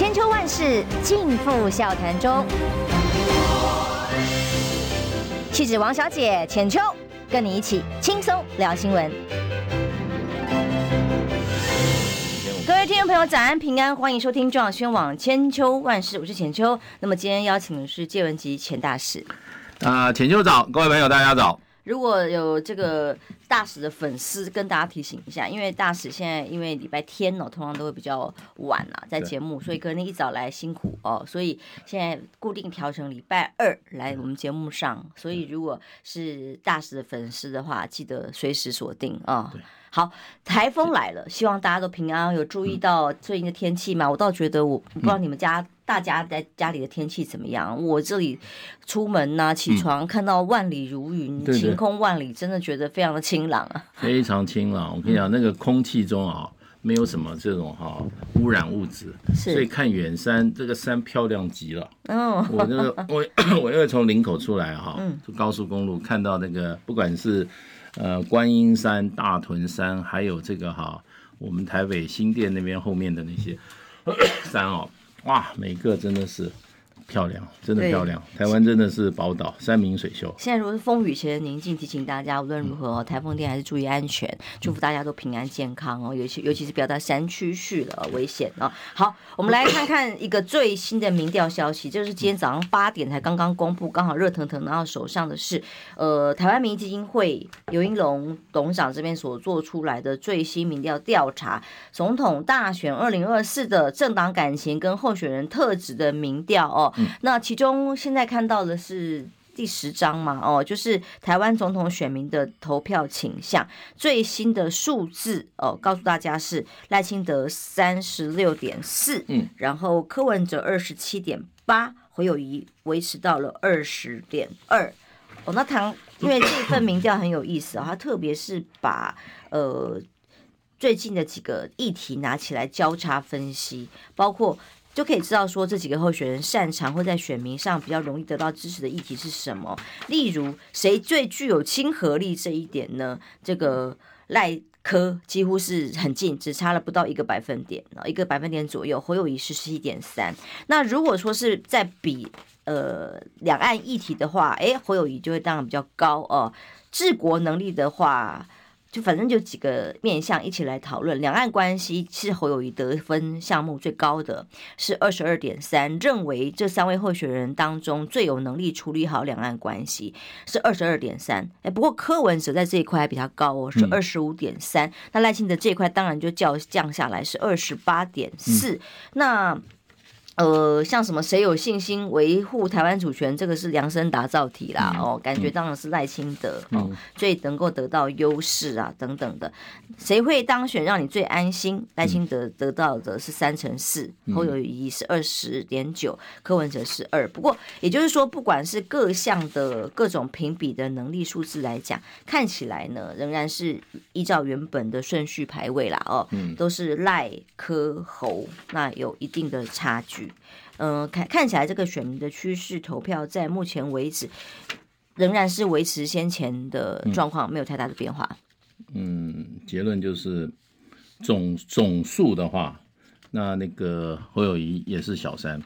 千秋万世尽付笑谈中。气质王小姐浅秋，跟你一起轻松聊新闻。各位听众朋友，早安平安，欢迎收听中广宣网千秋万世，我是浅秋。那么今天邀请的是介文集前大使。啊，浅秋早，各位朋友大家早。如果有这个大使的粉丝，跟大家提醒一下，因为大使现在因为礼拜天哦，通常都会比较晚啊，在节目，所以可能一早来辛苦哦，所以现在固定调成礼拜二来我们节目上，所以如果是大使的粉丝的话，记得随时锁定啊。哦好，台风来了，希望大家都平安。有注意到最近的天气吗？我倒觉得我，我不知道你们家大家在家里的天气怎么样。我这里出门呐、啊，起床看到万里如云，嗯、晴空万里，真的觉得非常的清朗啊。非常清朗，我跟你讲，那个空气中啊，没有什么这种哈、啊、污染物质，所以看远山，这个山漂亮极了。嗯，我那个我 我因为从林口出来哈、啊，就高速公路看到那个不管是。呃，观音山、大屯山，还有这个哈，我们台北新店那边后面的那些 山哦，哇，每个真的是。漂亮，真的漂亮。台湾真的是宝岛，山明水秀。现在如果是风雨前的宁静，提醒大家无论如何，台风天还是注意安全，祝福大家都平安健康哦。尤其尤其是不要到山区去了，危险啊。好，我们来看看一个最新的民调消息，就是今天早上八点才刚刚公布，刚好热腾腾拿到手上的是，呃，台湾民意基金会尤英龙董事长这边所做出来的最新民调调查，总统大选二零二四的政党感情跟候选人特质的民调哦。那其中现在看到的是第十章嘛？哦，就是台湾总统选民的投票倾向最新的数字哦，告诉大家是赖清德三十六点四，嗯，然后柯文哲二十七点八，侯友宜维持到了二十点二。哦，那唐，因为这份民调很有意思啊，它特别是把呃最近的几个议题拿起来交叉分析，包括。就可以知道说这几个候选人擅长或在选民上比较容易得到支持的议题是什么。例如，谁最具有亲和力这一点呢？这个赖科几乎是很近，只差了不到一个百分点，一个百分点左右。侯友宜是十七点三。那如果说是在比呃两岸议题的话，诶，侯友宜就会当然比较高哦。治国能力的话。就反正就几个面向一起来讨论，两岸关系是侯友宜得分项目最高的，是二十二点三，认为这三位候选人当中最有能力处理好两岸关系是二十二点三，哎，不过柯文哲在这一块还比他高哦，是二十五点三，那赖清德这一块当然就较降下来是二十八点四，那。呃，像什么谁有信心维护台湾主权，这个是量身打造题啦，嗯、哦，感觉当然是赖清德、嗯、哦，最能够得到优势啊，等等的。谁会当选让你最安心？赖清德得到的是三成四，侯友谊是二十点九，柯文哲是二。不过也就是说，不管是各项的各种评比的能力数字来讲，看起来呢，仍然是依照原本的顺序排位啦，哦，都是赖柯侯，那有一定的差距。嗯，看看起来这个选民的趋势，投票在目前为止仍然是维持先前的状况，没有太大的变化。嗯，结论就是总总数的话，那那个侯友谊也是小三，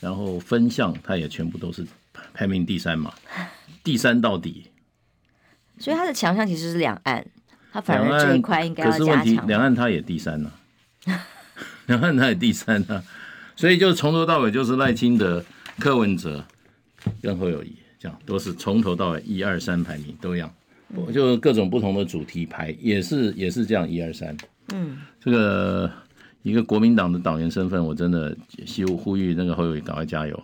然后分项他也全部都是排名第三嘛，第三到底。所以他的强项其实是两岸，他反而这一块应该要加强。可是问题，两岸他也第三呢、啊，两岸他也第三呢、啊。所以就从头到尾就是赖清德、柯文哲跟侯友谊这样，都是从头到尾一二三排名都一样，就各种不同的主题排也是也是这样一二三。嗯，这个一个国民党的党员身份，我真的希望呼吁那个侯友宜赶快加油，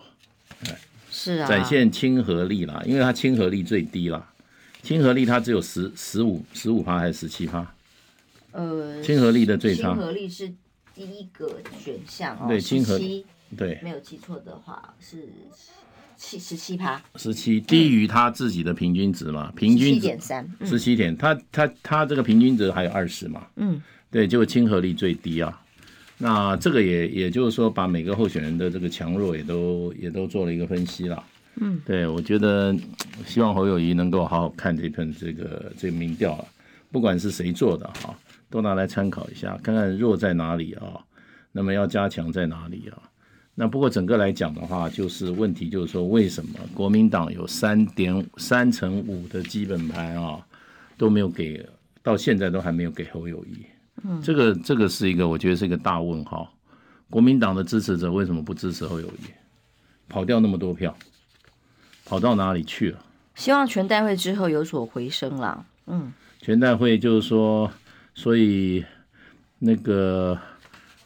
是啊，展现亲和力啦，因为他亲和力最低啦，亲和力他只有十十五十五趴还是十七趴？呃，亲和力的最差。亲和力是。第一个选项哦，对，亲和七，对，没有记错的话是七十七趴，十七低于他自己的平均值嘛？平均七点三，十七点，他他他这个平均值还有二十嘛？嗯，对，就亲和力最低啊。那这个也也就是说，把每个候选人的这个强弱也都也都做了一个分析了。嗯，对，我觉得希望侯友谊能够好好看这份这个这个民调了，不管是谁做的哈。都拿来参考一下，看看弱在哪里啊？那么要加强在哪里啊？那不过整个来讲的话，就是问题就是说，为什么国民党有三点三乘五的基本盘啊都没有给，到现在都还没有给侯友谊？嗯，这个这个是一个我觉得是一个大问号。国民党的支持者为什么不支持侯友谊？跑掉那么多票，跑到哪里去了？希望全代会之后有所回升啦。嗯，全代会就是说，所以那个。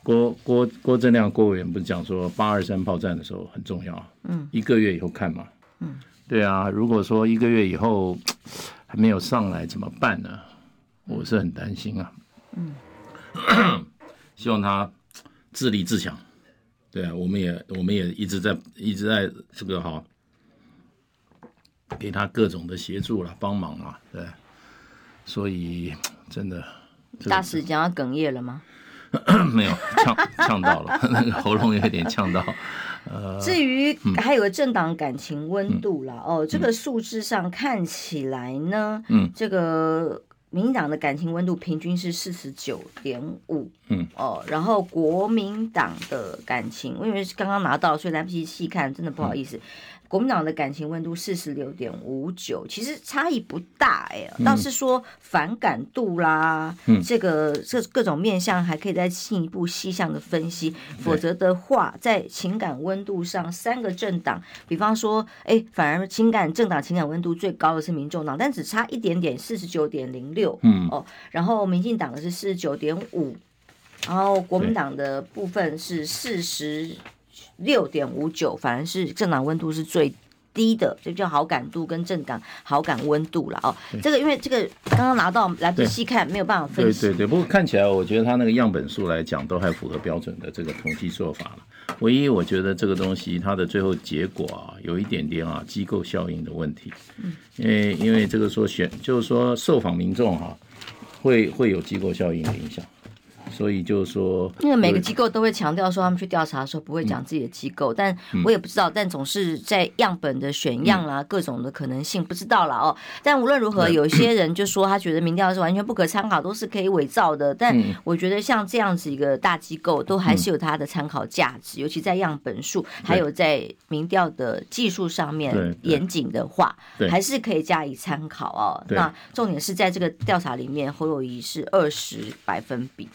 郭郭郭正亮郭委员不是讲说八二三炮战的时候很重要，嗯，一个月以后看嘛，嗯，对啊，如果说一个月以后还没有上来怎么办呢？我是很担心啊，嗯，希望他自立自强，对啊，我们也我们也一直在一直在这个哈，给他各种的协助了帮忙啊，对，所以真的，大使讲要哽咽了吗？没有呛呛到了，那个喉咙有点呛到。呃，至于还有个政党感情温度啦，嗯、哦，这个数字上看起来呢，嗯，这个民进党的感情温度平均是四十九点五，嗯，哦，然后国民党的感情，因为刚刚拿到，所以来不及细看，真的不好意思。嗯国民党的感情温度四十六点五九，其实差异不大哎，倒是说反感度啦，嗯、这个这各种面向还可以再进一步细项的分析，嗯、否则的话，在情感温度上，三个政党，比方说，哎，反而情感政党情感温度最高的是民众党，但只差一点点，四十九点零六，嗯。哦，然后民进党的是四十九点五，然后国民党的部分是四十。六点五九，反而是政党温度是最低的，这叫好感度跟政党好感温度了哦。这个因为这个刚刚拿到来不及细看，没有办法分析。对对对，不过看起来我觉得他那个样本数来讲都还符合标准的这个统计做法了。唯一我觉得这个东西它的最后结果啊，有一点点啊机构效应的问题。嗯，因为因为这个说选就是说受访民众哈、啊，会会有机构效应的影响。所以就是说，因为每个机构都会强调说，他们去调查的时候不会讲自己的机构，嗯、但我也不知道，但总是在样本的选样啦，嗯、各种的可能性不知道了哦。但无论如何，有些人就说他觉得民调是完全不可参考，都是可以伪造的。但我觉得像这样子一个大机构，都还是有它的参考价值，尤其在样本数还有在民调的技术上面严谨的话，还是可以加以参考哦。那重点是在这个调查里面，侯友谊是二十百分比。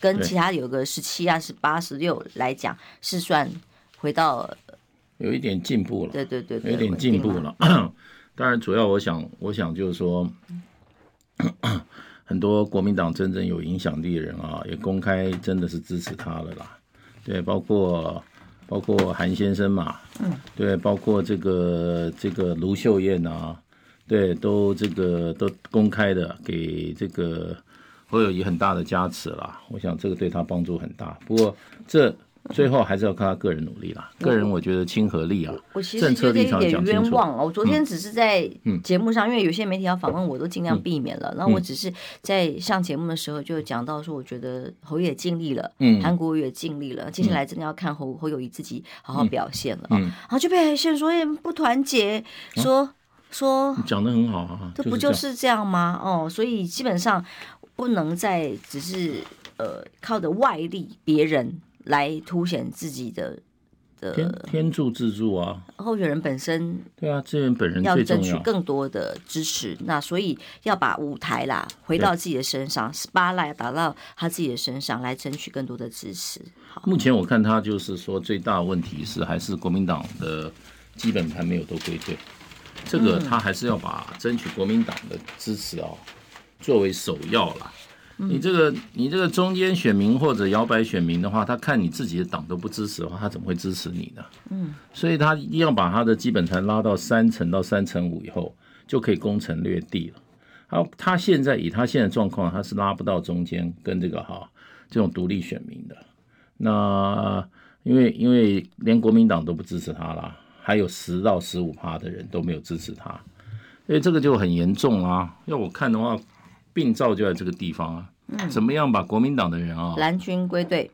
跟其他有个十七啊、十八、十六来讲，是算回到有一点进步了。对对对，有点进步了。当然，主要我想，我想就是说，很多国民党真正有影响力的人啊，也公开真的是支持他了啦。对，包括包括韩先生嘛，嗯，对，包括这个这个卢秀燕啊，对，都这个都公开的给这个。会有一很大的加持啦，我想这个对他帮助很大。不过这最后还是要看他个人努力啦。个人我觉得亲和力啊，我其实觉得有点冤枉哦。我昨天只是在节目上，因为有些媒体要访问我，都尽量避免了。然后我只是在上节目的时候就讲到说，我觉得侯也尽力了，嗯，韩国也尽力了。接下来真的要看侯侯友谊自己好好表现了啊。然后就被海线说不团结，说说讲的很好啊，这不就是这样吗？哦，所以基本上。不能再只是呃靠着外力别人来凸显自己的的天天助自助啊，候选人本身对啊，这人本人要争取更多的支持，那所以要把舞台啦回到自己的身上，spotlight 打到他自己的身上来争取更多的支持。好，目前我看他就是说最大的问题是还是国民党的基本盘没有都归队，这个他还是要把争取国民党的支持哦。作为首要啦，你这个你这个中间选民或者摇摆选民的话，他看你自己的党都不支持的话，他怎么会支持你呢？嗯，所以他一定要把他的基本盘拉到三成到三成五以后，就可以攻城略地了。他，他现在以他现在状况，他是拉不到中间跟这个哈这种独立选民的。那因为因为连国民党都不支持他啦，还有十到十五趴的人都没有支持他，所以这个就很严重啊。要我看的话。病灶就在这个地方啊！嗯怎么样把国民党的人啊蓝军归队？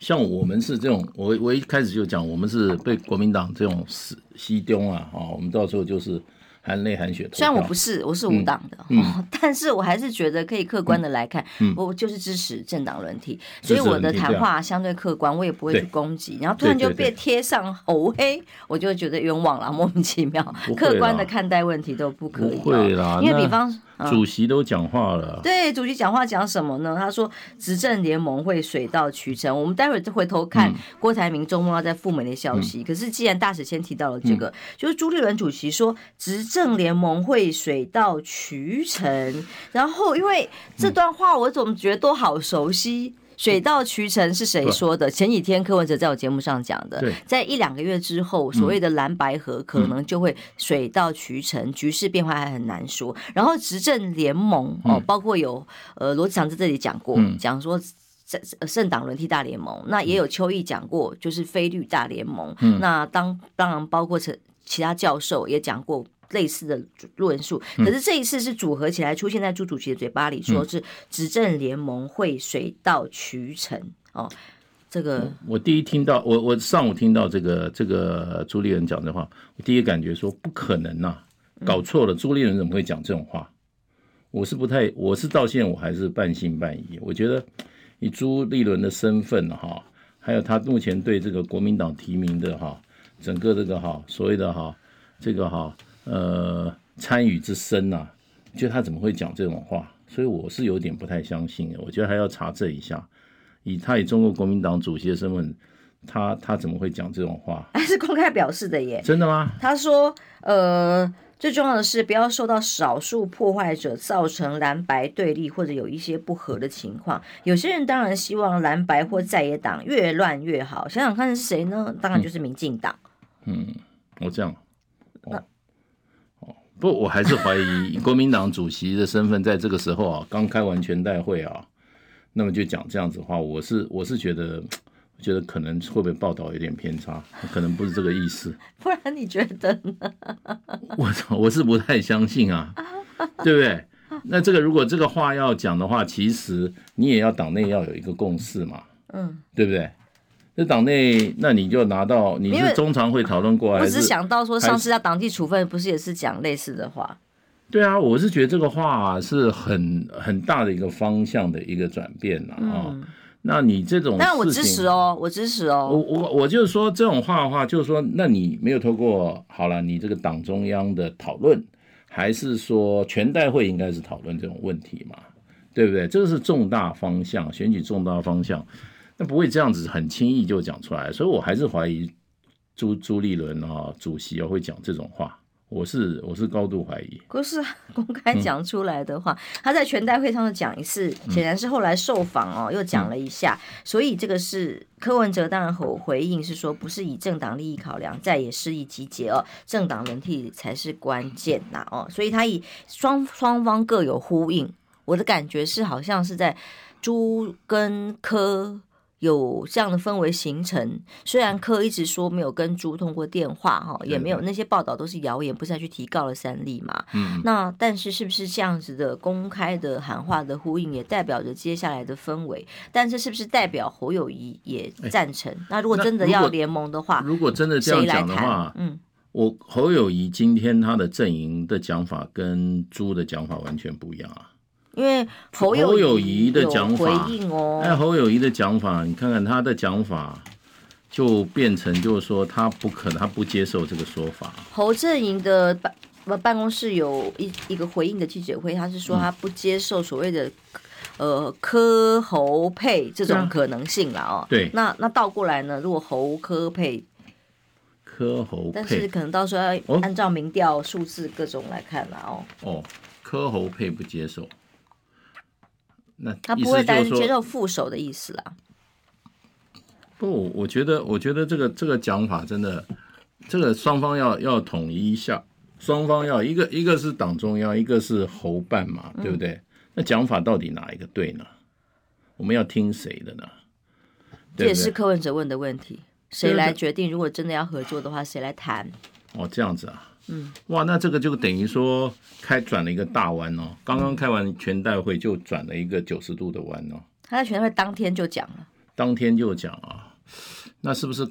像我们是这种，我我一开始就讲，我们是被国民党这种死西丢啊！啊，我们到时候就是含泪含血。虽然我不是，我是无党的，嗯哦，但是我还是觉得可以客观的来看，嗯、我就是支持政党轮替，所以我的谈话相对客观，我也不会去攻击。然后突然就被贴上红黑，我就觉得冤枉了，莫名其妙。客观的看待问题都不可以，不会啦，因为比方。主席都讲话了，对，主席讲话讲什么呢？他说执政联盟会水到渠成。我们待会儿回头看郭台铭周末要在赴美的消息。嗯、可是既然大使先提到了这个，嗯、就是朱立伦主席说执政联盟会水到渠成，然后因为这段话我总觉得都好熟悉。水到渠成是谁说的？前几天柯文哲在我节目上讲的，在一两个月之后，所谓的蓝白河可能就会水到渠成，局势变化还很难说。然后执政联盟哦，包括有呃罗志祥在这里讲过，讲说政政党轮替大联盟，那也有邱毅讲过，就是非律大联盟。那当当然包括其其他教授也讲过。类似的论述，可是这一次是组合起来出现在朱主席的嘴巴里，说是执政联盟会水到渠成哦。这个我，我第一听到，我我上午听到这个这个朱立伦讲的话，我第一感觉说不可能呐、啊，搞错了，朱立伦怎么会讲这种话？我是不太，我是到现在我还是半信半疑。我觉得以朱立伦的身份哈，还有他目前对这个国民党提名的哈，整个这个哈所谓的哈这个哈。呃，参与之深呐、啊，就他怎么会讲这种话？所以我是有点不太相信的。我觉得还要查证一下，以他以中国国民党主席的身份，他他怎么会讲这种话？还是公开表示的耶？真的吗？他说，呃，最重要的是不要受到少数破坏者造成蓝白对立或者有一些不和的情况。有些人当然希望蓝白或在野党越乱越好。想想看是谁呢？当然就是民进党。嗯，我这样。不，我还是怀疑国民党主席的身份，在这个时候啊，刚开完全代会啊，那么就讲这样子的话，我是我是觉得，我觉得可能会不会报道有点偏差，可能不是这个意思。不然你觉得呢？我我是不太相信啊，对不对？那这个如果这个话要讲的话，其实你也要党内要有一个共识嘛，嗯，对不对？在党内，那你就拿到你是中常会讨论过来。我只想到说，上次要党纪处分，不是也是讲类似的话？对啊，我是觉得这个话是很很大的一个方向的一个转变了啊。嗯、那你这种，但我支持哦，我支持哦。我我我就是说这种话的话，就是说，那你没有透过好了，你这个党中央的讨论，还是说全代会应该是讨论这种问题嘛？对不对？这个是重大方向，选举重大方向。那不会这样子很轻易就讲出来，所以我还是怀疑朱朱立伦啊主席啊会讲这种话，我是我是高度怀疑。可是公开讲出来的话，嗯、他在全代会上讲一次，显然是后来受访哦又讲了一下，嗯、所以这个是柯文哲当然回回应是说不是以政党利益考量，在野势力集结哦，政党轮替才是关键呐哦，所以他以双双方各有呼应，我的感觉是好像是在朱跟柯。有这样的氛围形成，虽然柯一直说没有跟朱通过电话哈，也没有那些报道都是谣言，不是要去提告了三例嘛？嗯，那但是是不是这样子的公开的喊话的呼应，也代表着接下来的氛围？但是是不是代表侯友谊也赞成？欸、那如果真的要联盟的话，如果真的这样讲的话，嗯，我侯友谊今天他的阵营的讲法跟朱的讲法完全不一样啊。因为侯友谊的讲法，哎，侯友谊的讲法，你看看他的讲法，就变成就是说他不可能，他不接受这个说法。侯阵营的办办公室有一一个回应的记者会，他是说他不接受所谓的、嗯、呃科侯配这种可能性了哦。对，那那倒过来呢？如果侯科配，科侯配，但是可能到时候要按照民调数字各种来看了哦。哦，科侯配不接受。那他不会单接受副手的意思啦。不，我觉得，我觉得这个这个讲法真的，这个双方要要统一一下，双方要一个一个是党中央，一个是侯办嘛，对不对？嗯、那讲法到底哪一个对呢？我们要听谁的呢？这也是柯文哲问的问题，谁来决定？如果真的要合作的话，谁来谈？哦，这样子啊。嗯，哇，那这个就等于说开转了一个大弯哦。刚刚开完全代会就转了一个九十度的弯哦。他在全代会当天就讲了，当天就讲啊。那是不是？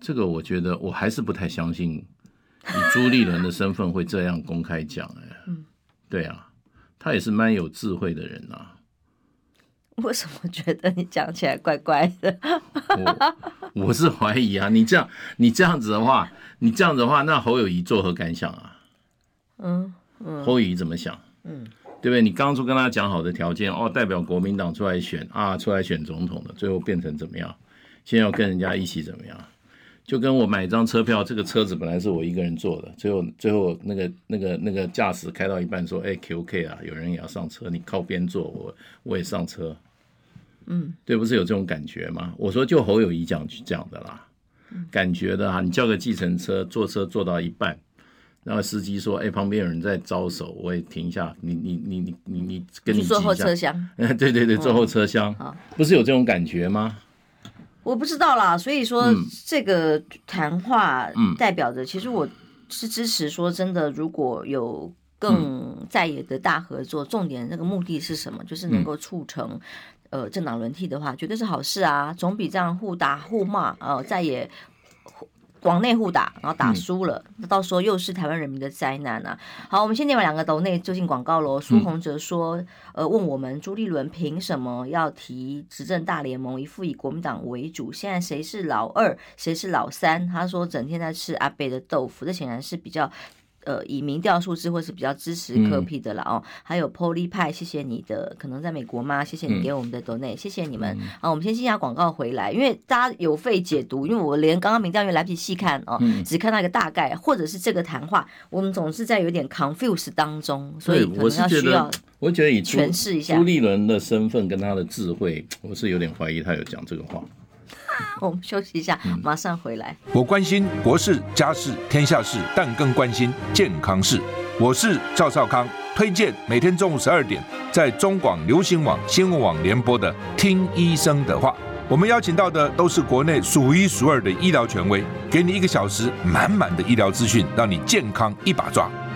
这个我觉得我还是不太相信以朱立伦的身份会这样公开讲，哎，嗯，对啊，他也是蛮有智慧的人啊。为什么觉得你讲起来怪怪的？我我是怀疑啊，你这样你这样子的话，你这样子的话，那侯友谊作何感想啊？嗯嗯，侯友谊怎么想？嗯，对不对？你当初跟他讲好的条件哦，代表国民党出来选啊，出来选总统的，最后变成怎么样？现在要跟人家一起怎么样？就跟我买一张车票，这个车子本来是我一个人坐的，最后最后那个那个那个驾驶开到一半说：“哎，QK 啊，有人也要上车，你靠边坐，我我也上车。”嗯，对，不是有这种感觉吗？我说就侯友谊讲讲的啦，感觉的啊，你叫个计程车，坐车坐到一半，然后司机说：“哎，旁边有人在招手，我也停一下。你”你你你你跟你坐后车厢，对对对，坐后车厢，哦、不是有这种感觉吗？我不知道啦，所以说、嗯、这个谈话代表着，其实我是支持说真的，如果有更在野的大合作，重点那个目的是什么？就是能够促成。呃，政党轮替的话，绝对是好事啊，总比这样互打互骂，呃，再也往内互打，然后打输了，那、嗯、到时候又是台湾人民的灾难啊！好，我们先念完两个斗内就进广告喽。苏宏哲说，嗯、呃，问我们朱立伦凭什么要提执政大联盟，一副以国民党为主，现在谁是老二，谁是老三？他说整天在吃阿北的豆腐，这显然是比较。呃，以民调数字或是比较支持柯 P 的了哦，嗯、还有 Poly 派，谢谢你的，可能在美国吗？谢谢你给我们的 donate，、嗯、谢谢你们。啊，我们先进下广告回来，因为大家有费解读，因为我连刚刚民调员来不及细看哦，嗯、只看到一个大概，或者是这个谈话，我们总是在有点 confuse 当中，所以可能要需要我觉得以诠释一下朱立伦的身份跟他的智慧，我是有点怀疑他有讲这个话。我们休息一下，马上回来。我关心国事、家事、天下事，但更关心健康事。我是赵少康，推荐每天中午十二点在中广流行网、新闻网联播的《听医生的话》。我们邀请到的都是国内数一数二的医疗权威，给你一个小时满满的医疗资讯，让你健康一把抓。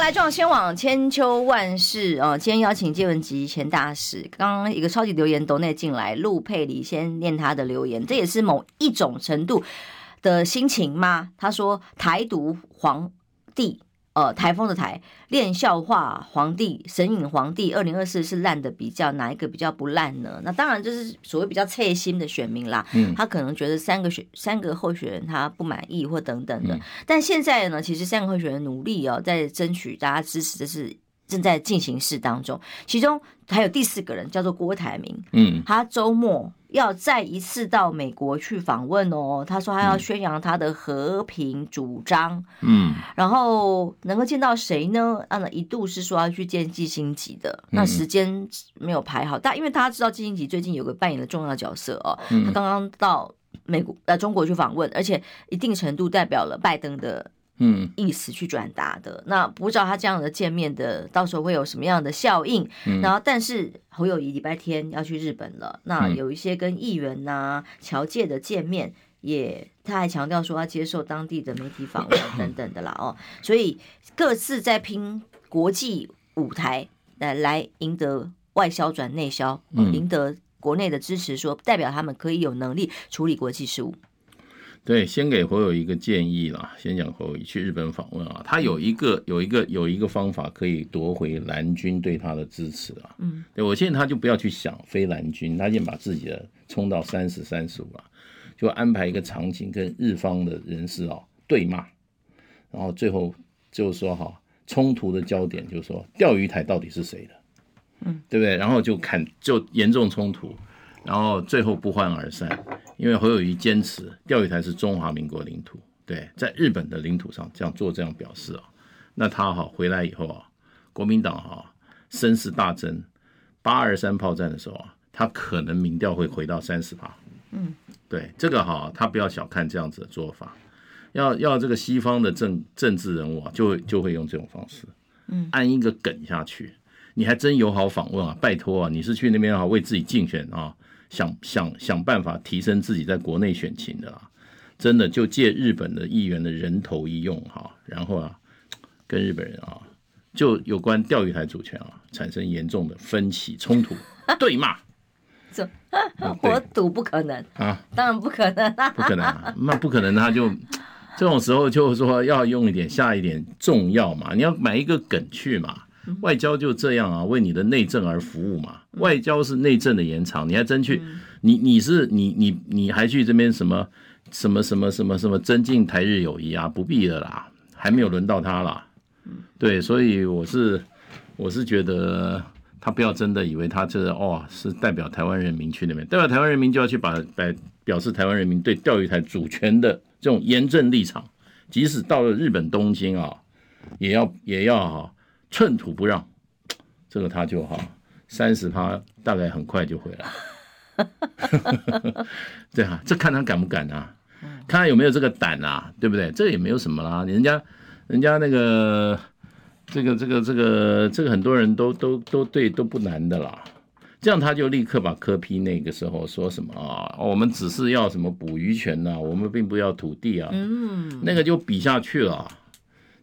来撞先往千秋万世啊！今天邀请建文吉前大使，刚刚一个超级留言都内进来，陆佩里先念他的留言，这也是某一种程度的心情吗？他说台独皇帝。呃，台风的台练笑话皇帝神隐皇帝，二零二四是烂的比较，哪一个比较不烂呢？那当然就是所谓比较切心的选民啦，嗯，他可能觉得三个选三个候选人他不满意或等等的，嗯、但现在呢，其实三个候选人努力哦，在争取大家支持的是。正在进行式当中，其中还有第四个人叫做郭台铭，嗯，他周末要再一次到美国去访问哦。他说他要宣扬他的和平主张，嗯，然后能够见到谁呢？啊，一度是说要去见季辛吉的，那时间没有排好，但因为大家知道季辛吉最近有个扮演的重要角色哦，他刚刚到美国呃中国去访问，而且一定程度代表了拜登的。嗯，意思去转达的，那不知道他这样的见面的，到时候会有什么样的效应？嗯、然后，但是侯友谊礼拜天要去日本了，那有一些跟议员呐、啊、侨界的见面，也他还强调说要接受当地的媒体访问 等等的啦哦，所以各自在拼国际舞台来来赢得外销转内销，赢得国内的支持说，说代表他们可以有能力处理国际事务。对，先给侯友一个建议啦。先讲侯友去日本访问啊，他有一个有一个有一个方法可以夺回蓝军对他的支持啊。嗯，对我现在他就不要去想非蓝军，他先把自己的冲到三十三十五啊，就安排一个场景跟日方的人士啊对骂，然后最后就是说哈，冲突的焦点就是说钓鱼台到底是谁的，嗯，对不对？然后就砍就严重冲突。然后最后不欢而散，因为侯友谊坚持钓鱼台是中华民国领土，对，在日本的领土上这样做这样表示啊，那他哈回来以后啊，国民党哈声势大增，八二三炮战的时候啊，他可能民调会回到三十八，嗯，对，这个哈他不要小看这样子的做法，要要这个西方的政政治人物啊，就会就会用这种方式，嗯，按一个梗下去。你还真友好访问啊！拜托啊，你是去那边啊为自己竞选啊，想想想办法提升自己在国内选情的啊！真的就借日本的议员的人头一用哈，然后啊，跟日本人啊，就有关钓鱼台主权啊产生严重的分歧冲突 对骂。这我赌不可能啊，当然不可能，不可能啊，那不可能，他就这种时候就是说要用一点下一点重要嘛，你要买一个梗去嘛。外交就这样啊，为你的内政而服务嘛。外交是内政的延长，你还真去，你你是你你你还去这边什么什么什么什么什么增进台日友谊啊？不必的啦，还没有轮到他啦。对，所以我是我是觉得他不要真的以为他这哦是代表台湾人民去那边，代表台湾人民就要去把表表示台湾人民对钓鱼台主权的这种严正立场，即使到了日本东京啊，也要也要哈。寸土不让，这个他就好，三十趴大概很快就回来。对啊，这看他敢不敢啊？看他有没有这个胆啊？对不对？这也没有什么啦，人家，人家那个，这个，这个，这个，这个很多人都都都对都不难的啦。这样他就立刻把科批那个时候说什么啊？我们只是要什么捕鱼权呐、啊？我们并不要土地啊。嗯，那个就比下去了。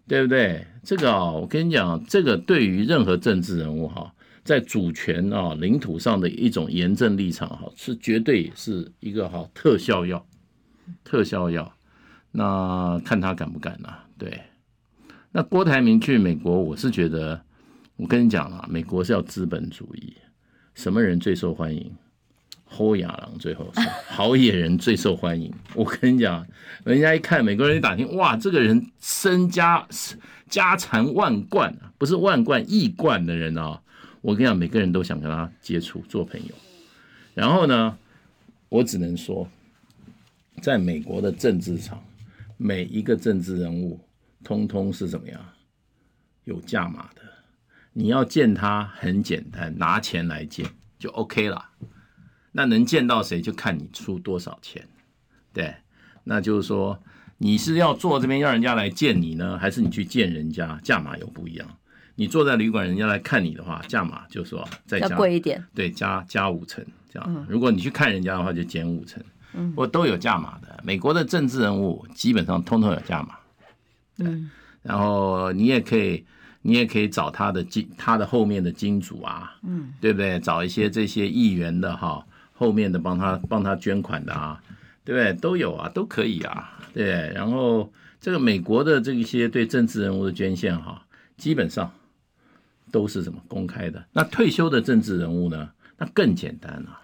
对不对？这个啊，我跟你讲，这个对于任何政治人物哈，在主权啊、领土上的一种严正立场哈，是绝对是一个哈特效药，特效药。那看他敢不敢呐？对。那郭台铭去美国，我是觉得，我跟你讲啊，美国是要资本主义，什么人最受欢迎？侯亚郎最后是好野人最受欢迎。我跟你讲，人家一看美国人一打听，哇，这个人身家家产万贯，不是万贯亿贯的人啊！我跟你讲，每个人都想跟他接触做朋友。然后呢，我只能说，在美国的政治场，每一个政治人物通通是怎么样？有价码的。你要见他很简单，拿钱来见就 OK 了。那能见到谁，就看你出多少钱，对，那就是说你是要坐这边要人家来见你呢，还是你去见人家，价码又不一样。你坐在旅馆，人家来看你的话，价码就是说再加贵一点，对，加加五成这样。如果你去看人家的话，就减五成，嗯，我都有价码的。美国的政治人物基本上通通有价码，嗯，然后你也可以，你也可以找他的金，他的后面的金主啊，嗯，对不对？找一些这些议员的哈。后面的帮他帮他捐款的啊，对不对？都有啊，都可以啊，对。然后这个美国的这一些对政治人物的捐献哈，基本上都是什么公开的。那退休的政治人物呢？那更简单了，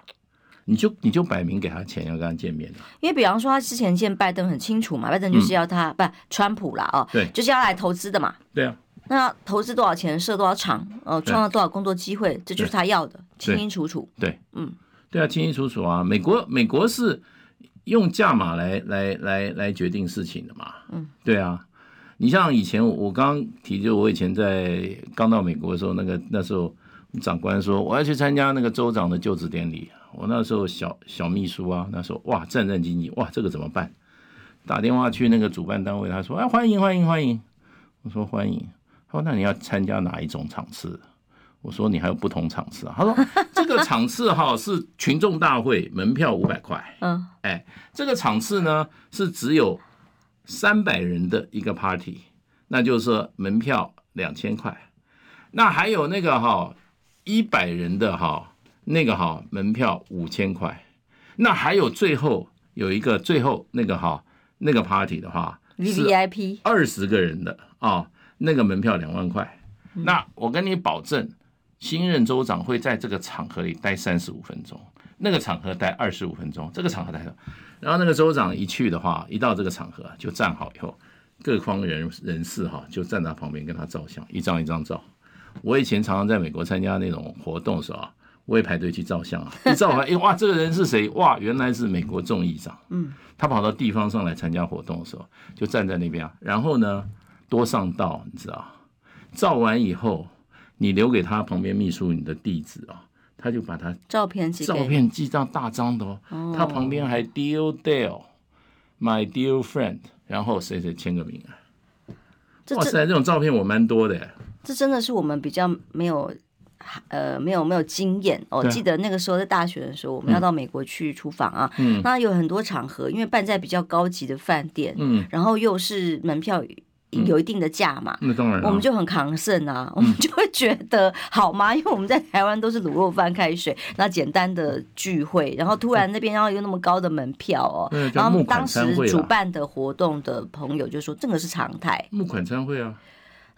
你就你就摆明给他钱要跟他见面了。因为比方说他之前见拜登很清楚嘛，拜登就是要他、嗯、不川普啦哦，对，就是要来投资的嘛。对啊。那投资多少钱，设多少厂，呃，创造多少工作机会，这就是他要的，清清楚楚。对，嗯。对啊，清清楚楚啊！美国美国是用价码来来来来决定事情的嘛。嗯，对啊。你像以前我刚提，就我以前在刚到美国的时候，那个那时候长官说我要去参加那个州长的就职典礼，我那时候小小秘书啊，那时候哇战战兢兢，哇这个怎么办？打电话去那个主办单位，他说哎欢迎欢迎欢迎，我说欢迎，他说那你要参加哪一种场次？我说你还有不同场次啊？他说这个场次哈是群众大会，门票五百块。嗯，哎，这个场次呢是只有三百人的一个 party，那就是说门票两千块。那还有那个哈一百人的哈那个哈门票五千块。那还有最后有一个最后那个哈那个 party 的话，VIP 二十个人的啊，那个门票两万块。那我跟你保证。新任州长会在这个场合里待三十五分钟，那个场合待二十五分钟，这个场合待，然后那个州长一去的话，一到这个场合就站好以后，各方人人士哈就站在旁边跟他照相，一张一张照。我以前常常在美国参加那种活动的时候啊，我也排队去照相啊，一照完，哎哇，这个人是谁？哇，原来是美国众议长。嗯，他跑到地方上来参加活动的时候，就站在那边啊，然后呢，多上道，你知道，照完以后。你留给他旁边秘书你的地址啊，他就把他照片寄照片寄张大张的哦，他旁边还 Dear Dale，My dear friend，然后谁谁签个名啊？哇塞，这种照片我蛮多的。这真的是我们比较没有呃没有没有经验。我、哦、记得那个时候在大学的时候，我们要到美国去出访啊，嗯，那有很多场合，因为办在比较高级的饭店，嗯，然后又是门票。有一定的价嘛，那当然，我们就很抗盛啊，我们就会觉得好吗？因为我们在台湾都是卤肉饭、开水，那简单的聚会，然后突然那边要有那么高的门票哦，然后当时主办的活动的朋友就说这个是常态，募款餐会啊，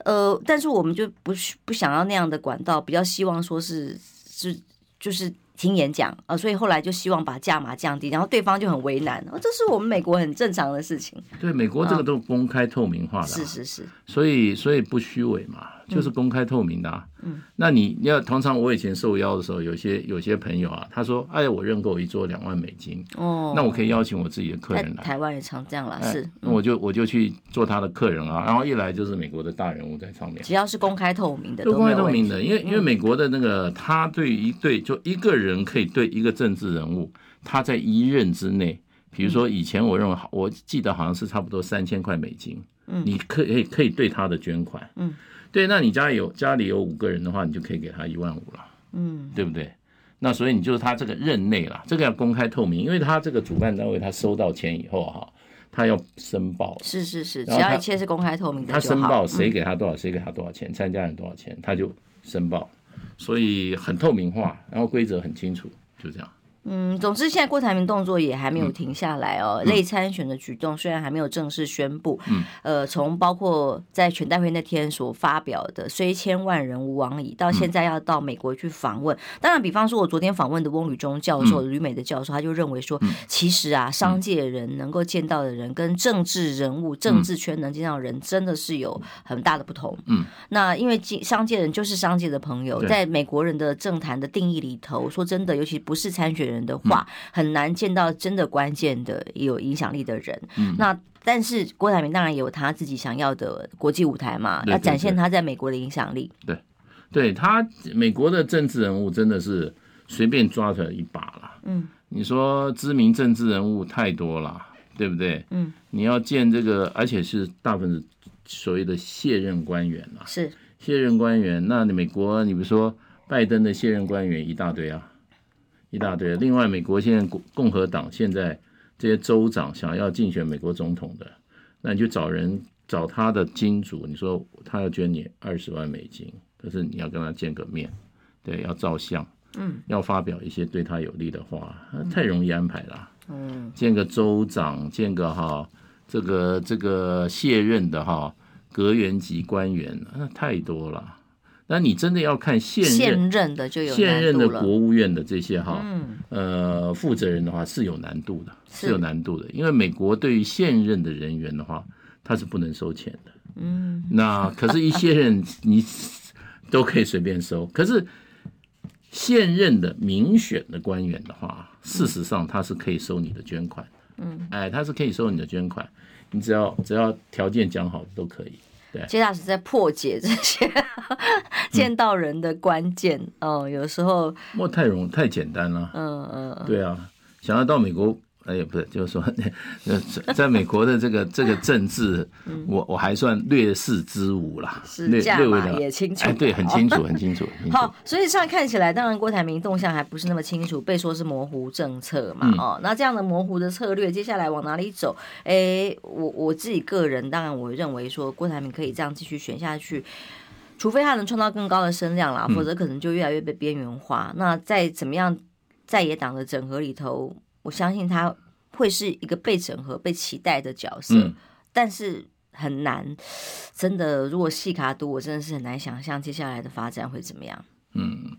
呃，但是我们就不不想要那样的管道，比较希望说是是就是。听演讲啊，所以后来就希望把价码降低，然后对方就很为难，这是我们美国很正常的事情。对，美国这个都公开透明化的，是是是，所以所以不虚伪嘛。就是公开透明的啊，嗯，那你要通常我以前受邀的时候，有些有些朋友啊，他说，哎，我认购一桌两万美金，哦，那我可以邀请我自己的客人来。台湾也常这样啦，是，那我就我就去做他的客人啊，然后一来就是美国的大人物在上面，只要是公开透明的，都公开透明的，因为因为美国的那个他对一对就一个人可以对一个政治人物，他在一任之内，比如说以前我认为我记得好像是差不多三千块美金，嗯，你可以可以对他的捐款，嗯。对，那你家里有家里有五个人的话，你就可以给他一万五了，嗯，对不对？那所以你就是他这个任内了，这个要公开透明，因为他这个主办单位他收到钱以后哈，他要申报，是是是，只要一切是公开透明的，他申报谁给他多少，谁给他多少钱，参加人多少钱，他就申报，所以很透明化，然后规则很清楚，就这样。嗯，总之现在郭台铭动作也还没有停下来哦。嗯、类参选的举动虽然还没有正式宣布，嗯，呃，从包括在全代会那天所发表的“虽千万人吾往矣”，到现在要到美国去访问。嗯、当然，比方说我昨天访问的翁宇中教授，嗯、美的教授，他就认为说，嗯、其实啊，商界人能够见到的人，跟政治人物、政治圈能见到的人，真的是有很大的不同。嗯，那因为商界人就是商界的朋友，在美国人的政坛的定义里头，说真的，尤其不是参选人。人的话很难见到真的关键的有影响力的人。嗯，那但是郭台铭当然也有他自己想要的国际舞台嘛，要展现他在美国的影响力。对，对他美国的政治人物真的是随便抓着一把了。嗯，你说知名政治人物太多了，对不对？嗯，你要见这个，而且是大部分所谓的卸任官员啊，是卸任官员。那你美国，你比如说拜登的卸任官员一大堆啊。一大堆。另外，美国现在共共和党现在这些州长想要竞选美国总统的，那你就找人找他的金主，你说他要捐你二十万美金，可是你要跟他见个面，对，要照相，嗯，要发表一些对他有利的话，太容易安排了，嗯，见个州长，见个哈这个这个卸任的哈阁员级官员，那太多了。那你真的要看现任现任的就有现任的国务院的这些哈，嗯、呃，负责人的话是有难度的，是，是有难度的，因为美国对于现任的人员的话，他是不能收钱的，嗯，那可是一些人你都可以随便收，可是现任的民选的官员的话，事实上他是可以收你的捐款，嗯，哎，他是可以收你的捐款，你只要只要条件讲好都可以。接下来是在破解这些见到人的关键哦、有时候莫太容太简单了，嗯嗯，对啊，想要到美国。哎，不是，就是说，在在美国的这个这个政治，我我还算略识之无啦，是价码也清楚，哎，对，很清楚，很清楚。好，所以现在看起来，当然郭台铭动向还不是那么清楚，被说是模糊政策嘛，哦，那这样的模糊的策略，接下来往哪里走？哎，我我自己个人，当然我认为说郭台铭可以这样继续选下去，除非他能创造更高的声量啦，否则可能就越来越被边缘化。那在怎么样在野党的整合里头？我相信他会是一个被整合、被期待的角色，嗯、但是很难。真的，如果细卡都，我真的是很难想象接下来的发展会怎么样。嗯，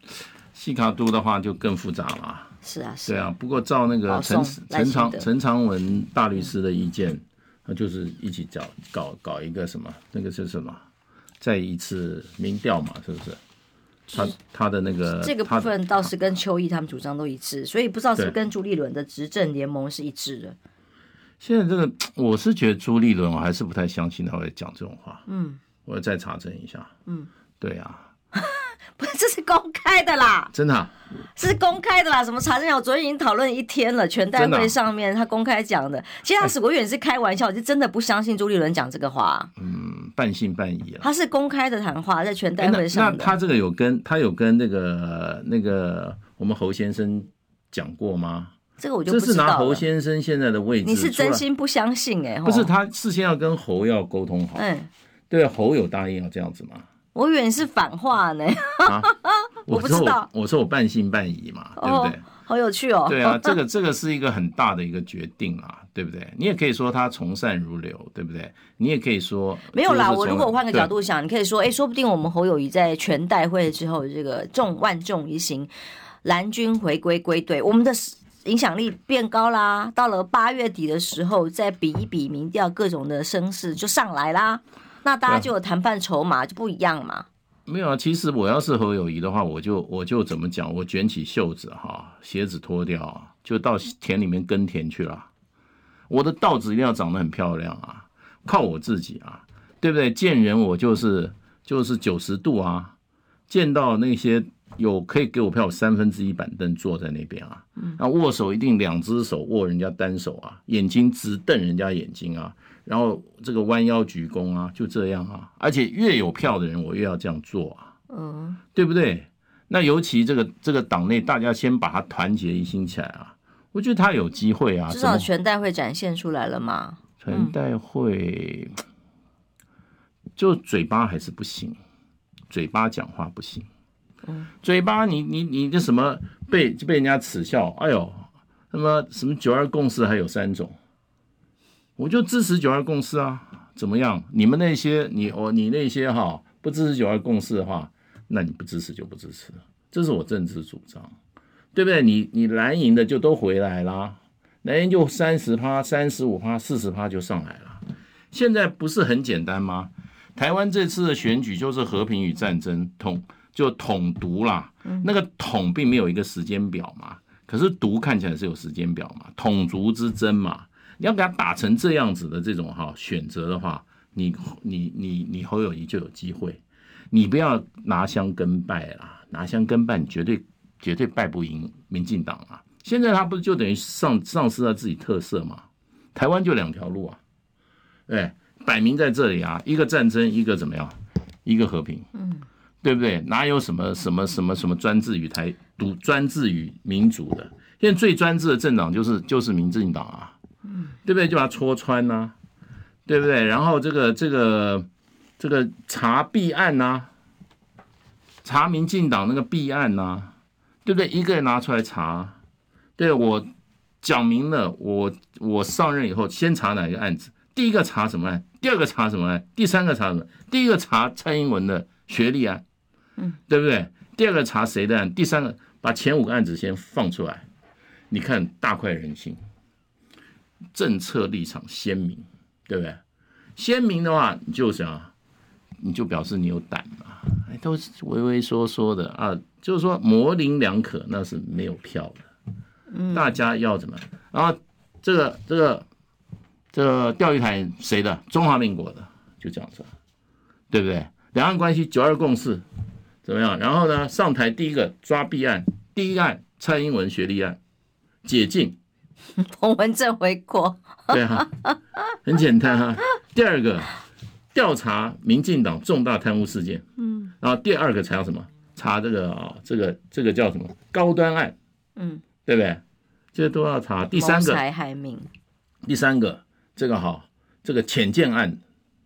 细卡都的话就更复杂了。是啊，是啊。对啊，不过照那个陈陈长陈长文大律师的意见，他就是一起找搞搞一个什么，那个是什么？再一次民调嘛，是不是？他他的那个这个部分倒是跟邱毅他们主张都一致，所以不知道是不是跟朱立伦的执政联盟是一致的。现在这个我是觉得朱立伦我还是不太相信他会讲这种话。嗯，我要再查证一下。嗯，对啊，不是，这是公开的啦，真的、啊，是公开的啦。什么查证？我昨天已经讨论一天了，全代会上面他公开讲的。其实他史国远是开玩笑，就真的不相信朱立伦讲这个话。嗯。半信半疑了。他是公开的谈话，在全代会上、欸。那他这个有跟他有跟那个那个我们侯先生讲过吗？这个我就不知道。这是拿侯先生现在的位置，你是真心不相信哎、欸？不是，他事先要跟侯要沟通好。嗯，对，侯有答应要这样子吗？我以为是反话呢。啊、我不知道我，我说我半信半疑嘛，对不对？哦好有趣哦！对啊，这个这个是一个很大的一个决定啊，对不对？你也可以说他从善如流，对不对？你也可以说没有啦。我如果换个角度想，你可以说，哎，说不定我们侯友谊在全代会之后，这个众万众一心，蓝军回归归队，我们的影响力变高啦。到了八月底的时候，再比一比民调，各种的声势就上来啦。那大家就有谈判筹码，就不一样嘛。没有啊，其实我要是何友谊的话，我就我就怎么讲，我卷起袖子哈，鞋子脱掉，就到田里面耕田去了。我的稻子一定要长得很漂亮啊，靠我自己啊，对不对？见人我就是就是九十度啊，见到那些有可以给我票三分之一板凳坐在那边啊，那握手一定两只手握人家单手啊，眼睛直瞪人家眼睛啊。然后这个弯腰鞠躬啊，就这样啊，而且越有票的人，我越要这样做啊，嗯，对不对？那尤其这个这个党内，大家先把它团结一心起来啊，我觉得他有机会啊。至少全代会展现出来了嘛？全代会，就嘴巴还是不行，嘴巴讲话不行，嗯，嘴巴你你你这什么被就被人家耻笑，哎呦，什么什么九二共识还有三种。我就支持九二共识啊，怎么样？你们那些你我你那些哈不支持九二共识的话，那你不支持就不支持，这是我政治主张，对不对？你你蓝营的就都回来啦，蓝营就三十趴、三十五趴、四十趴就上来了。现在不是很简单吗？台湾这次的选举就是和平与战争统就统独啦，那个统并没有一个时间表嘛，可是独看起来是有时间表嘛，统族之争嘛。你要给他打成这样子的这种哈选择的话，你你你你侯友谊就有机会，你不要拿香跟拜啦，拿香跟拜你绝对绝对败不赢民进党啊！现在他不是就等于丧丧失了自己特色吗？台湾就两条路啊，哎，摆明在这里啊，一个战争，一个怎么样，一个和平，嗯，对不对？哪有什么什么什么什么专制与台独专制与民主的？现在最专制的政党就是就是民进党啊！对不对？就把它戳穿呐、啊，对不对？然后这个这个这个查弊案呐、啊，查民进党那个弊案呐、啊，对不对？一个人拿出来查，对我讲明了，我我上任以后先查哪个案子？第一个查什么案？第二个查什么案？第三个查什么？第一个查蔡英文的学历案，嗯，对不对？第二个查谁的案？第三个把前五个案子先放出来，你看大快人心。政策立场鲜明，对不对？鲜明的话，你就想，你就表示你有胆嘛。哎，都是畏畏缩缩的啊，就是说模棱两可，那是没有票的。嗯，大家要怎么？然后这个这个这个钓鱼台谁的？中华民国的，就这样子，对不对？两岸关系九二共识怎么样？然后呢，上台第一个抓弊案，第一案蔡英文学历案解禁。彭文正回国，对啊，很简单哈、啊。第二个调查民进党重大贪污事件，嗯，然后第二个查什么？查这个啊，这个这个叫什么高端案，嗯，对不对？这些都要查。第三个，第三个这个好，这个潜舰案，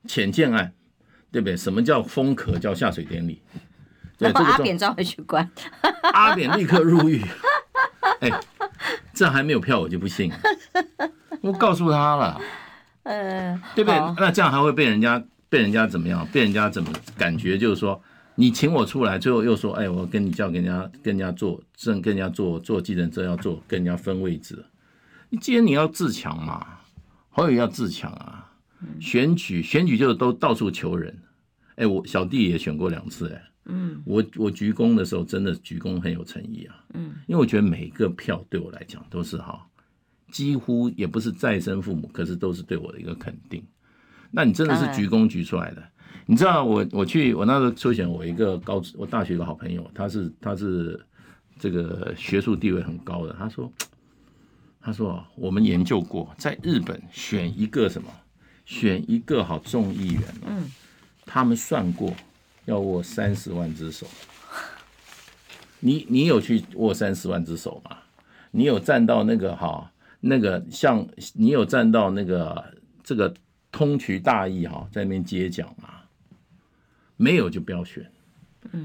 潜舰案，对不对？什么叫封壳？叫下水典礼。然后 阿扁抓回去关，阿扁立刻入狱。哎。这还没有票，我就不信。我告诉他了，呃，对不对？那这样还会被人家被人家怎么样？被人家怎么感觉？就是说，你请我出来，最后又说，哎，我跟你叫，跟人家跟人家坐，正跟人家做做计程车要做，跟人家分位置。你既然你要自强嘛，侯友要自强啊。选举选举就是都到处求人。哎，我小弟也选过两次，哎。嗯，我我鞠躬的时候，真的鞠躬很有诚意啊。嗯，因为我觉得每个票对我来讲都是哈，几乎也不是再生父母，可是都是对我的一个肯定。那你真的是鞠躬鞠出来的。你知道我我去我那时候抽选我一个高我大学一个好朋友，他是他是这个学术地位很高的。他说他说我们研究过，在日本选一个什么选一个好众议员，嗯，他们算过要握三十万只手。你你有去握三十万只手吗？你有站到那个哈那个像你有站到那个这个通衢大义哈在那边接讲吗？没有就不要选，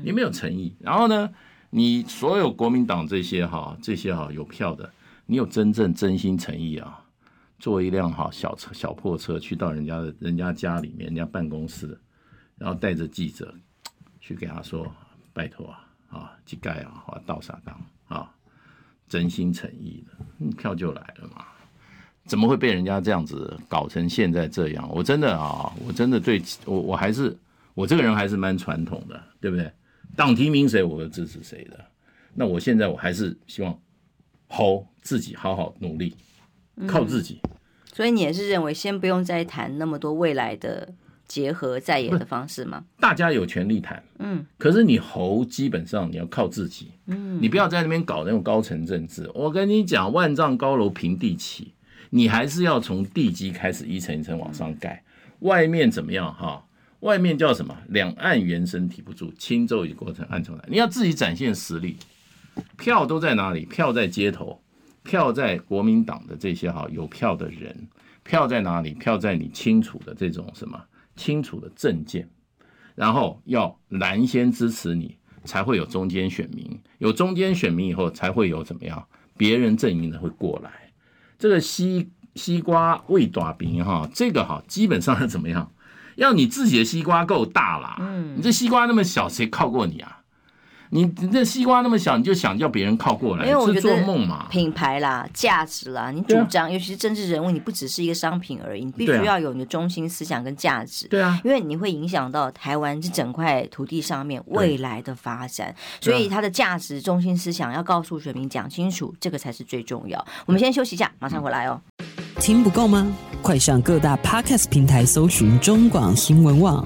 你没有诚意。然后呢，你所有国民党这些哈这些哈有票的，你有真正真心诚意啊，坐一辆哈小车小破车去到人家的人家家里面人家办公室，然后带着记者去给他说拜托啊。啊，乞丐啊，或倒沙缸啊，真心诚意的，票就来了嘛？怎么会被人家这样子搞成现在这样？我真的啊，我真的对我我还是我这个人还是蛮传统的，对不对？党提名谁，我就支持谁的。那我现在我还是希望吼自己好好努力，靠自己。所以你也是认为，先不用再谈那么多未来的。结合在野的方式吗？大家有权利谈，嗯，可是你侯基本上你要靠自己，嗯，你不要在那边搞那种高层政治。我跟你讲，万丈高楼平地起，你还是要从地基开始一层一层往上盖。外面怎么样哈？外面叫什么？两岸猿声啼不住，轻舟已过万重山。你要自己展现实力，票都在哪里？票在街头，票在国民党的这些哈有票的人，票在哪里？票在你清楚的这种什么？清楚的政见，然后要蓝先支持你，才会有中间选民，有中间选民以后，才会有怎么样？别人阵营的会过来。这个西西瓜未大饼哈，这个哈基本上是怎么样？要你自己的西瓜够大啦，嗯，你这西瓜那么小，谁靠过你啊？你你这西瓜那么小，你就想叫别人靠过来，是做梦嘛？品牌啦，价值啦，你主张，尤其是政治人物，你不只是一个商品而已，你必须要有你的中心思想跟价值。对啊，因为你会影响到台湾这整块土地上面未来的发展，所以它的价值、中心思想要告诉选民讲清楚，这个才是最重要。我们先休息一下，马上回来哦。听不够吗？快上各大 Podcast 平台搜寻中广新闻网。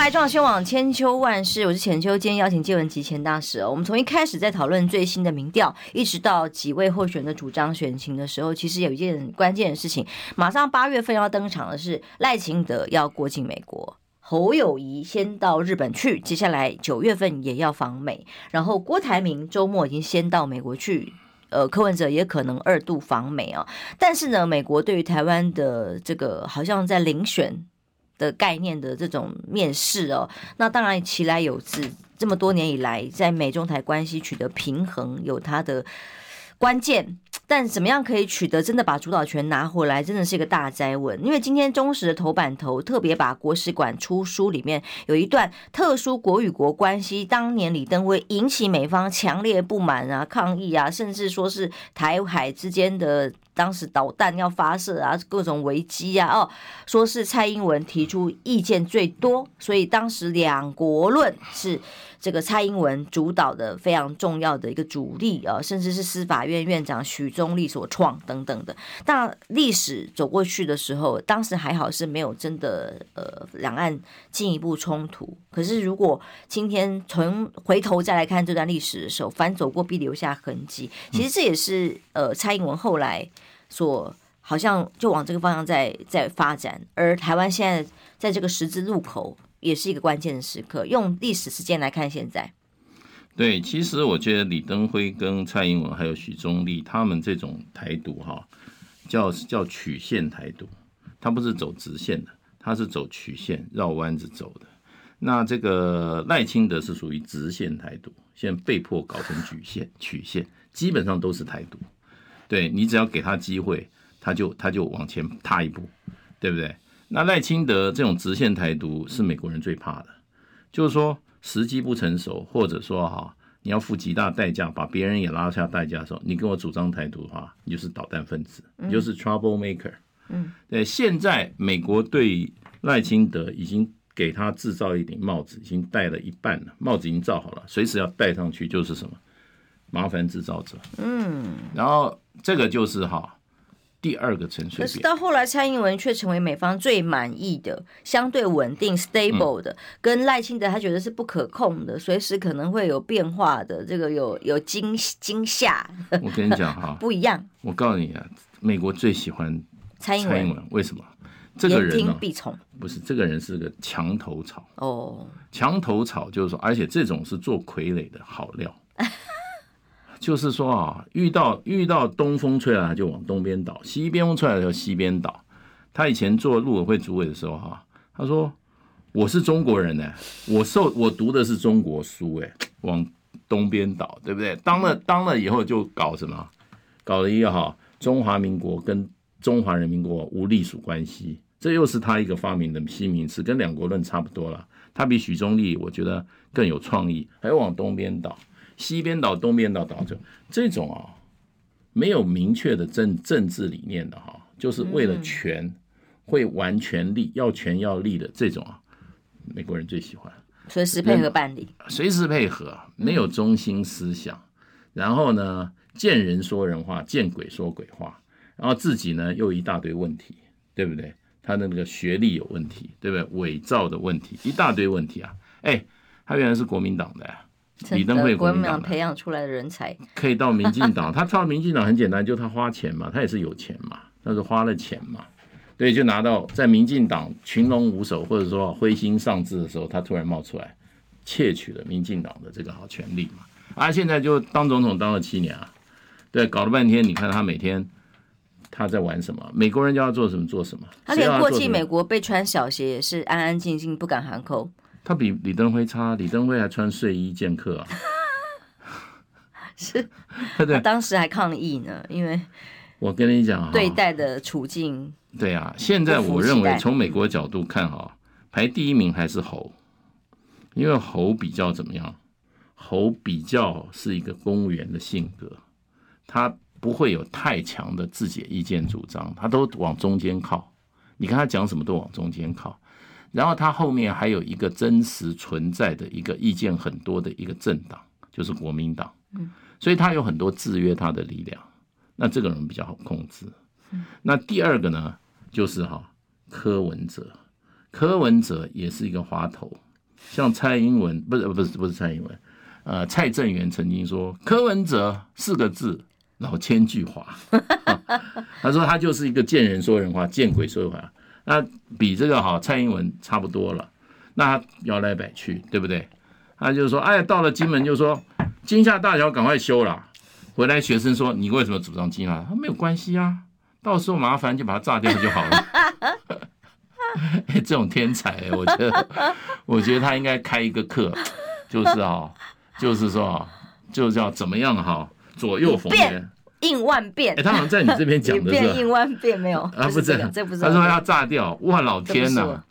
来，中广新闻网千秋万世，我是浅秋。今天邀请介文汲前大使哦。我们从一开始在讨论最新的民调，一直到几位候选人的主张选情的时候，其实有一件关键的事情，马上八月份要登场的是赖清德要过境美国，侯友宜先到日本去，接下来九月份也要访美，然后郭台铭周末已经先到美国去，呃，柯文哲也可能二度访美啊。但是呢，美国对于台湾的这个好像在遴选。的概念的这种面试哦，那当然其来有自，这么多年以来，在美中台关系取得平衡有它的关键，但怎么样可以取得真的把主导权拿回来，真的是一个大灾问。因为今天中时的头版头特别把国史馆出书里面有一段特殊国与国关系，当年李登辉引起美方强烈不满啊、抗议啊，甚至说是台海之间的。当时导弹要发射啊，各种危机啊，哦，说是蔡英文提出意见最多，所以当时两国论是这个蔡英文主导的非常重要的一个主力啊，甚至是司法院院长许宗力所创等等的。但历史走过去的时候，当时还好是没有真的呃两岸进一步冲突。可是如果今天从回头再来看这段历史的时候，凡走过必留下痕迹。其实这也是呃蔡英文后来。所好像就往这个方向在在发展，而台湾现在在这个十字路口也是一个关键的时刻。用历史时间来看，现在对，其实我觉得李登辉跟蔡英文还有许宗力他们这种台独哈，叫叫曲线台独，他不是走直线的，他是走曲线绕弯子走的。那这个赖清德是属于直线台独，现在被迫搞成曲线 曲线，基本上都是台独。对，你只要给他机会，他就他就往前踏一步，对不对？那赖清德这种直线台独是美国人最怕的，就是说时机不成熟，或者说哈，你要付极大代价把别人也拉下代价的时候，你跟我主张台独的话，你就是导弹分子，你就是 trouble maker。嗯，对，现在美国对赖清德已经给他制造一顶帽子，已经戴了一半了，帽子已经造好了，随时要戴上去就是什么？麻烦制造者。嗯，然后这个就是哈。第二个陈水扁，可是到后来蔡英文却成为美方最满意的、相对稳定、stable 的，嗯、跟赖清德他觉得是不可控的，随时可能会有变化的，这个有有惊惊吓。我跟你讲哈，不一样。我告诉你啊，美国最喜欢蔡英文，为什么？这个人呢、啊？不是，这个人是个墙头草哦。墙头草就是说，而且这种是做傀儡的好料。就是说啊，遇到遇到东风吹来就往东边倒，西边风吹来就西边倒。他以前做陆委会主委的时候哈，他说我是中国人呢，我受我读的是中国书哎，往东边倒，对不对？当了当了以后就搞什么？搞了一个哈中华民国跟中华人民国无隶属关系，这又是他一个发明的新名词，跟两国论差不多了。他比许宗力我觉得更有创意，还要往东边倒。西边倒，东边倒，倒着这种啊，没有明确的政政治理念的哈，就是为了权会玩权力，要权要利的这种啊，美国人最喜欢，随时配合办理，随时配合，没有中心思想，然后呢，见人说人话，见鬼说鬼话，然后自己呢又一大堆问题，对不对？他的那个学历有问题，对不对？伪造的问题，一大堆问题啊，哎，他原来是国民党的呀。李登辉国民党培养出来的人才，可以到民进党。他到民进党很简单，就他花钱嘛，他也是有钱嘛，他是花了钱嘛，对，就拿到在民进党群龙无首或者说灰心丧志的时候，他突然冒出来，窃取了民进党的这个好权利嘛。啊，现在就当总统当了七年啊，对，搞了半天，你看他每天他在玩什么？美国人叫他做什么做什么？他连过去美国被穿小鞋也是安安静静，不敢喊口。他比李登辉差，李登辉还穿睡衣见客啊！是，他当时还抗议呢，因为我跟你讲，对待的处境。对啊，现在我认为从美国角度看哈，排第一名还是猴，因为猴比较怎么样？猴比较是一个公务员的性格，他不会有太强的自己的意见主张，他都往中间靠。你看他讲什么都往中间靠。然后他后面还有一个真实存在的一个意见很多的一个政党，就是国民党。所以他有很多制约他的力量。那这个人比较好控制。那第二个呢，就是哈柯文哲，柯文哲也是一个滑头。像蔡英文不是不是不是蔡英文，呃，蔡正元曾经说柯文哲四个字老千句滑。他说他就是一个见人说人话，见鬼说鬼话。那比这个好，蔡英文差不多了。那他摇来摆去，对不对？他就说：“哎，到了金门，就说金厦大桥赶快修了。”回来学生说：“你为什么主张金厦？”他没有关系啊，到时候麻烦就把它炸掉就好了。这种天才，我觉得，我觉得他应该开一个课，就是啊，就是说，就叫怎么样哈，左右逢源。应万变，哎，他好像在你这边讲的 是吧？应万变没有啊？不是，这不是。他说要炸掉，哇，老天呐！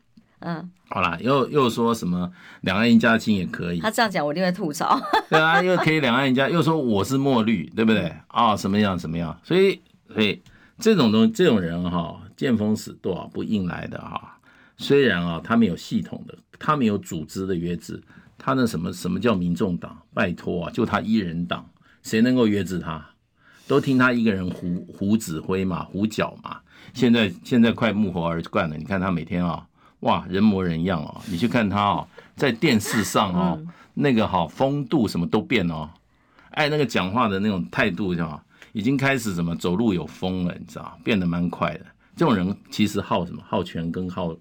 嗯，好啦，又又说什么两岸一家亲也可以。他这样讲，我一定会吐槽。对啊，又可以两岸一家，又说我是墨绿，对不对？啊，什么样什么样？所以，所以这种东这种人哈，见风使舵，不硬来的哈。虽然啊，他没有系统的，他没有组织的约制，他那什么什么叫民众党？拜托啊，就他一人党，谁能够约制他？都听他一个人胡胡指挥嘛，胡搅嘛。现在现在快木火而冠了。你看他每天啊，哇，人模人样哦。你去看他哦，在电视上哦，那个哈风度什么都变哦。哎，那个讲话的那种态度，是吧？已经开始什么走路有风了，你知道？变得蛮快的。这种人其实好什么？好权跟好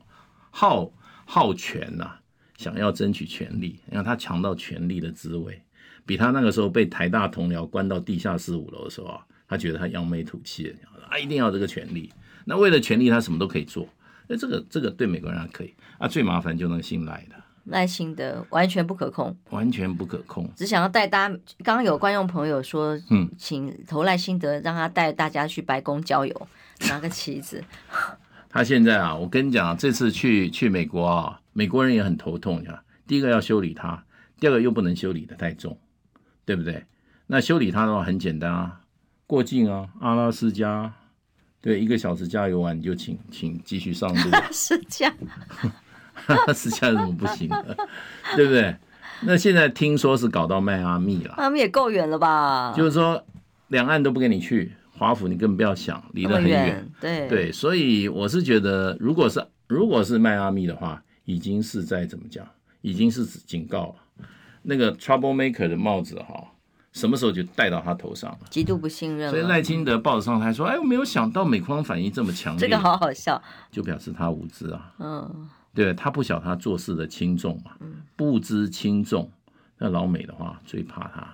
好好权呐，想要争取权利，让他尝到权力的滋味。比他那个时候被台大同僚关到地下室五楼的时候啊，他觉得他扬眉吐气，他一定要这个权利。那为了权利，他什么都可以做。那这个这个对美国人还可以啊，最麻烦就那个姓赖的，赖清德完全不可控，完全不可控。只想要带大家，刚刚有观众朋友说，嗯，请投赖心德，让他带大家去白宫郊游，拿个旗子。他现在啊，我跟你讲，这次去去美国啊，美国人也很头痛呀。第一个要修理他，第二个又不能修理的太重。对不对？那修理它的话很简单啊，过境啊，阿拉斯加，对，一个小时加油完你就请请继续上路。阿拉斯加，阿拉斯加怎么不行？对不对？那现在听说是搞到迈阿密了，迈阿密也够远了吧？就是说，两岸都不跟你去，华府你根本不要想，离得很远。对对，所以我是觉得，如果是如果是迈阿密的话，已经是在怎么讲，已经是警告了。那个 trouble maker 的帽子哈，什么时候就戴到他头上了？极度不信任。所以赖清德报纸上还说：“哎，我没有想到美方反应这么强烈。”这个好好笑，就表示他无知啊。嗯，对，他不晓他做事的轻重嘛。不知轻重，那老美的话最怕他。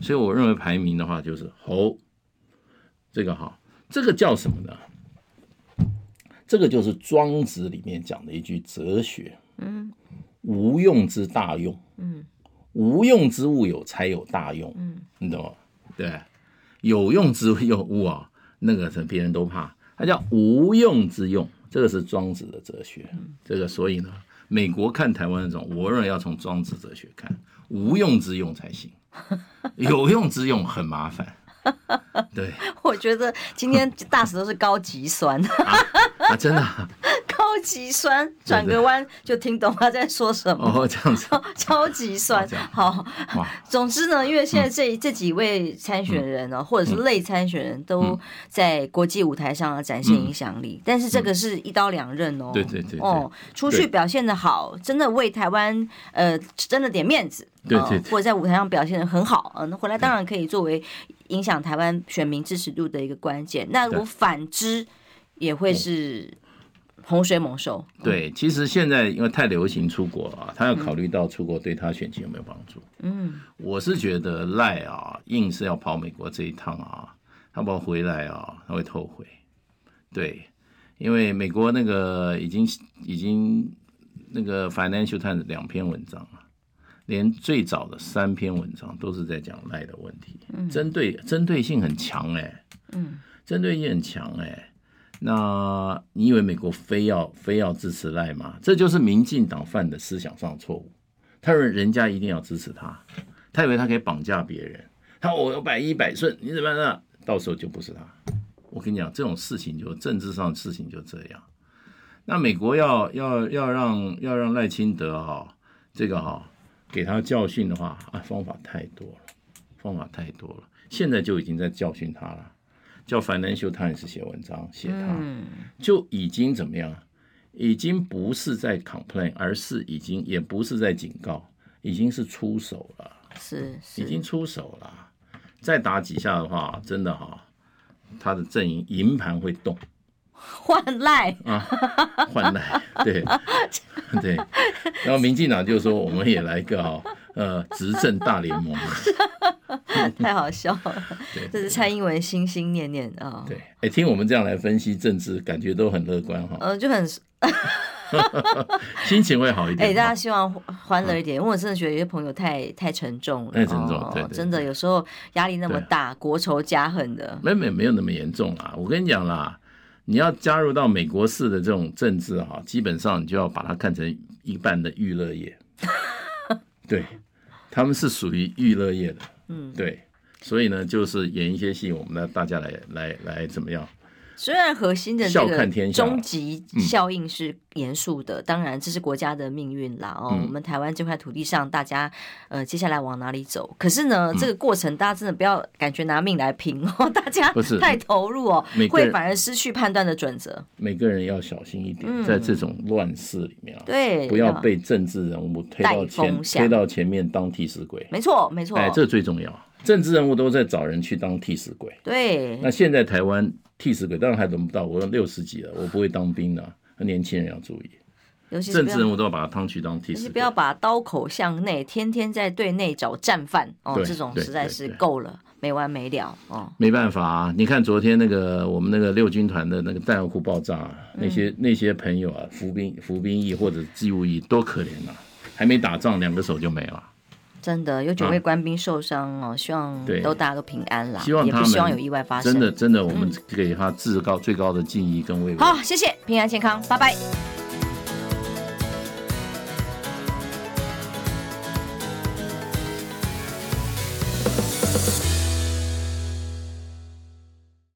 所以我认为排名的话就是猴，这个哈，这个叫什么呢？这个就是庄子里面讲的一句哲学。嗯，无用之大用。嗯。无用之物有才有大用，嗯，你懂吗？对，有用之物啊，那个是别人都怕，它叫无用之用，这个是庄子的哲学。这个所以呢，美国看台湾那种，我认为要从庄子哲学看，无用之用才行，有用之用很麻烦。对，我觉得今天大使都是高级酸 啊，啊，真的、啊。超级酸，转个弯就听懂他在说什么。哦，这样子，超级酸。好，总之呢，因为现在这这几位参选人呢，或者是类参选人都在国际舞台上展现影响力，但是这个是一刀两刃哦。对对对。哦，出去表现的好，真的为台湾呃，争了点面子。对对。或者在舞台上表现的很好，嗯，那回来当然可以作为影响台湾选民支持度的一个关键。那如果反之，也会是。洪水猛兽，对，其实现在因为太流行出国啊，他要考虑到出国对他选情有没有帮助。嗯，我是觉得赖啊，硬是要跑美国这一趟啊，他不回来啊，他会后悔。对，因为美国那个已经已经那个 Financial Times 两篇文章啊，连最早的三篇文章都是在讲赖的问题，针对针对性很强哎、欸，嗯，针对性很强哎、欸。那你以为美国非要非要支持赖吗？这就是民进党犯的思想上错误。他认为人家一定要支持他，他以为他可以绑架别人。他我要百依百顺，你怎么样？到时候就不是他。我跟你讲，这种事情就政治上的事情就这样。那美国要要要让要让赖清德哈这个哈给他教训的话啊，方法太多了，方法太多了。现在就已经在教训他了。叫 Financial Times 写文章，写他就已经怎么样？已经不是在 complain，而是已经也不是在警告，已经是出手了。是，已经出手了。再打几下的话，真的哈，他的阵营营盘会动。换赖啊，换赖，对 对。然后民进党就说，我们也来一个哈，呃，执政大联盟。太好笑了，对，这是蔡英文心心念念啊。对，哎，听我们这样来分析政治，感觉都很乐观哈。呃，就很 心情会好一点。哎，大家希望欢乐一点，因为我真的觉得有些朋友太太沉重了，太沉重，对，真的有时候压力那么大，国仇家恨的。没没没有那么严重啦，我跟你讲啦，你要加入到美国式的这种政治哈，基本上你就要把它看成一半的娱乐业。对，他们是属于娱乐业的。嗯，对，所以呢，就是演一些戏，我们呢，大家来来来怎么样？虽然核心的这个终极效应是严肃的，当然这是国家的命运啦。哦，我们台湾这块土地上，大家呃接下来往哪里走？可是呢，这个过程大家真的不要感觉拿命来拼 哦，大家不是太投入哦，会反而失去判断的准则。每个人要小心一点，在这种乱世里面啊，对，不要被政治人物推到前推到前面当替死鬼。没错，没错，哎，这最重要。政治人物都在找人去当替死鬼。对，那现在台湾。替死鬼当然还轮不到我，六十几了，我不会当兵的。年轻人要注意，政治人物都要把他当去当替死鬼，不要把刀口向内，天天在对内找战犯哦，这种实在是够了，没完没了哦。没办法啊，你看昨天那个我们那个六军团的那个弹药库爆炸，啊那些那些朋友啊，服兵服兵役或者义务役多可怜啊，还没打仗，两个手就没了。真的有九位官兵受伤哦，希望都大家都平安啦，希望也不希望有意外发生。真的真的，我们给他至高最高的敬意跟慰问。好，谢谢，平安健康，拜拜。